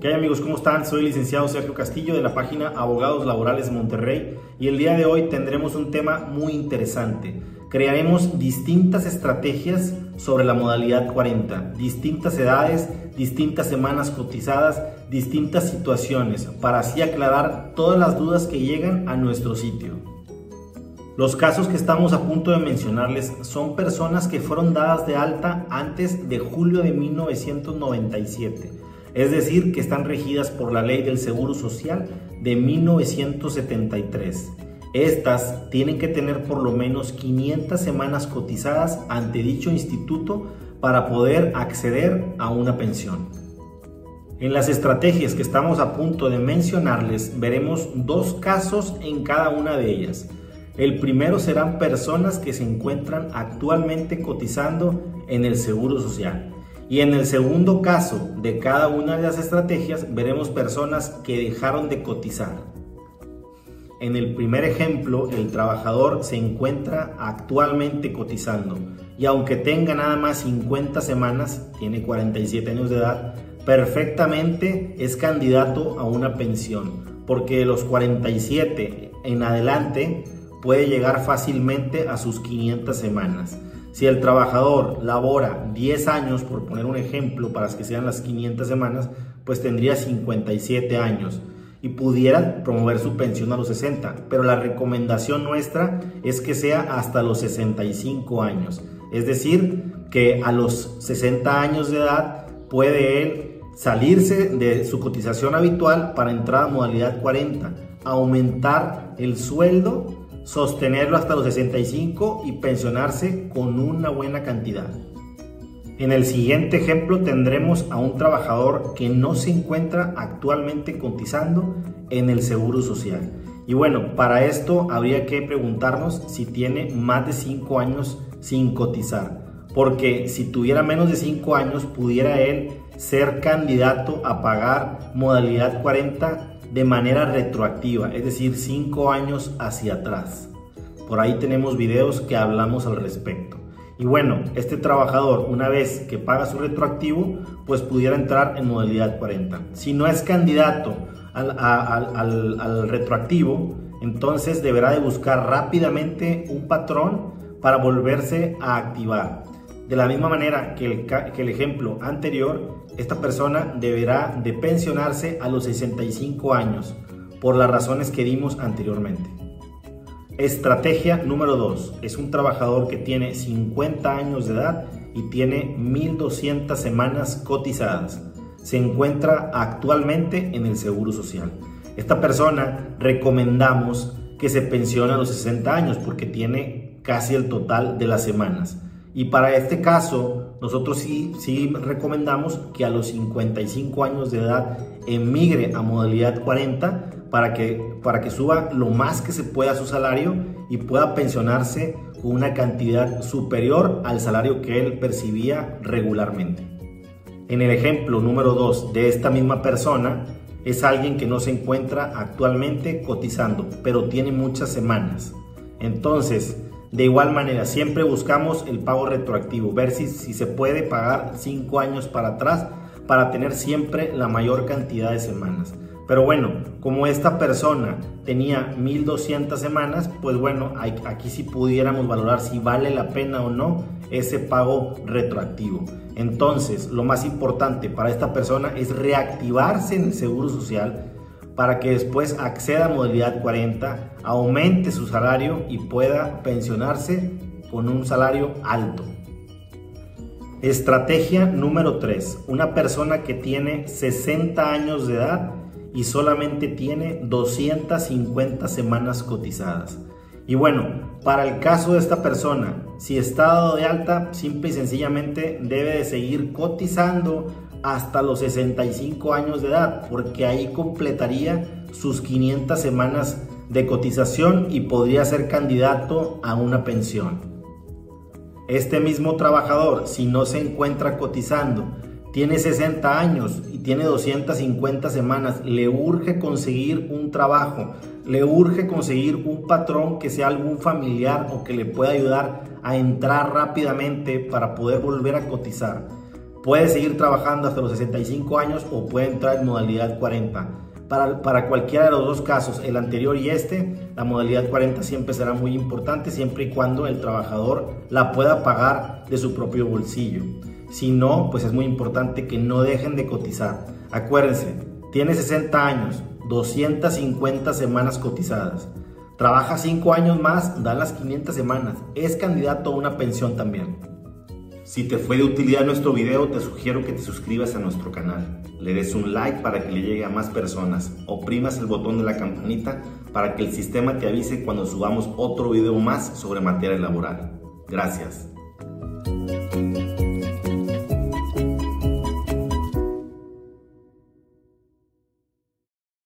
¿Qué hay amigos? ¿Cómo están? Soy licenciado Sergio Castillo de la página Abogados Laborales de Monterrey y el día de hoy tendremos un tema muy interesante. Crearemos distintas estrategias sobre la modalidad 40, distintas edades, distintas semanas cotizadas, distintas situaciones, para así aclarar todas las dudas que llegan a nuestro sitio. Los casos que estamos a punto de mencionarles son personas que fueron dadas de alta antes de julio de 1997 es decir, que están regidas por la ley del Seguro Social de 1973. Estas tienen que tener por lo menos 500 semanas cotizadas ante dicho instituto para poder acceder a una pensión. En las estrategias que estamos a punto de mencionarles veremos dos casos en cada una de ellas. El primero serán personas que se encuentran actualmente cotizando en el Seguro Social y en el segundo caso de cada una de las estrategias veremos personas que dejaron de cotizar. En el primer ejemplo, el trabajador se encuentra actualmente cotizando y aunque tenga nada más 50 semanas, tiene 47 años de edad, perfectamente es candidato a una pensión, porque de los 47 en adelante puede llegar fácilmente a sus 500 semanas. Si el trabajador labora 10 años, por poner un ejemplo, para que sean las 500 semanas, pues tendría 57 años y pudiera promover su pensión a los 60. Pero la recomendación nuestra es que sea hasta los 65 años. Es decir, que a los 60 años de edad puede él salirse de su cotización habitual para entrar a modalidad 40, aumentar el sueldo sostenerlo hasta los 65 y pensionarse con una buena cantidad. En el siguiente ejemplo tendremos a un trabajador que no se encuentra actualmente cotizando en el Seguro Social. Y bueno, para esto habría que preguntarnos si tiene más de 5 años sin cotizar. Porque si tuviera menos de 5 años pudiera él ser candidato a pagar modalidad 40 de manera retroactiva, es decir, 5 años hacia atrás. Por ahí tenemos videos que hablamos al respecto. Y bueno, este trabajador, una vez que paga su retroactivo, pues pudiera entrar en modalidad 40. Si no es candidato al, al retroactivo, entonces deberá de buscar rápidamente un patrón para volverse a activar. De la misma manera que el, ejemplo anterior, esta persona deberá de pensionarse a los 65 años por las razones que dimos anteriormente. Estrategia número 2. Es un trabajador que tiene 50 años de edad y tiene 1.200 semanas cotizadas. Se encuentra actualmente en el Seguro Social. Esta persona recomendamos que se pensione a los 60 años porque tiene casi el total de las semanas. Y para este caso, nosotros sí, sí recomendamos que a los 55 años de edad emigre a modalidad 40 para que, para que suba lo más que se pueda su salario y pueda pensionarse con una cantidad superior al salario que él percibía regularmente. En el ejemplo número 2 de esta misma persona, es alguien que no se encuentra actualmente cotizando, pero tiene muchas semanas. Entonces, de igual manera, siempre buscamos el pago retroactivo, ver si, se puede pagar 5 años para atrás para tener siempre la mayor cantidad de semanas. Pero bueno, como esta persona tenía 1200 semanas, pues bueno, aquí sí pudiéramos valorar si vale la pena o no ese pago retroactivo. Entonces, lo más importante para esta persona es reactivarse en el Seguro Social para que después acceda a modalidad 40, aumente su salario y pueda pensionarse con un salario alto. Estrategia número 3. Una persona que tiene 60 años de edad y solamente tiene 250 semanas cotizadas. Y bueno, para el caso de esta persona, si está dado de alta, simple y sencillamente debe de seguir cotizando hasta los 65 años de edad, porque ahí completaría sus 500 semanas de cotización y podría ser candidato a una pensión. Este mismo trabajador, si no se encuentra cotizando, tiene 60 años y tiene 250 semanas, le urge conseguir un trabajo, le urge conseguir un patrón que sea algún familiar o que le pueda ayudar a entrar rápidamente para poder volver a cotizar Puede seguir trabajando hasta los 65 años o puede entrar en modalidad 40. Para, para, cualquiera de los dos casos, el anterior y este, la modalidad 40 siempre será muy importante siempre y cuando el trabajador la pueda pagar de su propio bolsillo. Si no, pues es muy importante que no dejen de cotizar. Acuérdense, tiene 60 años, 250 semanas cotizadas. Trabaja 5 años más, da las 500 semanas. Es candidato a una pensión también. Si te fue de utilidad nuestro video, te sugiero que te suscribas a nuestro canal. Le des un like para que le llegue a más personas. Oprimas el botón de la campanita para que el sistema te avise cuando subamos otro video más sobre materia laboral. Gracias.